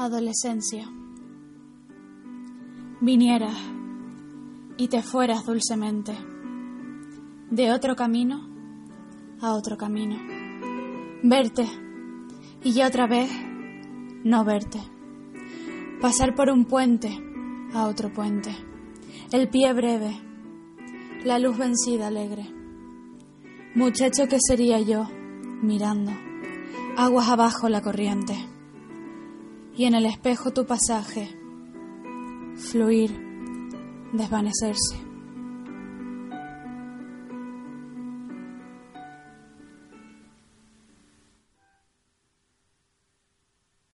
Adolescencia. Vinieras y te fueras dulcemente de otro camino a otro camino. Verte y ya otra vez no verte. Pasar por un puente a otro puente. El pie breve, la luz vencida alegre. Muchacho que sería yo mirando, aguas abajo la corriente y en el espejo tu pasaje, fluir, desvanecerse.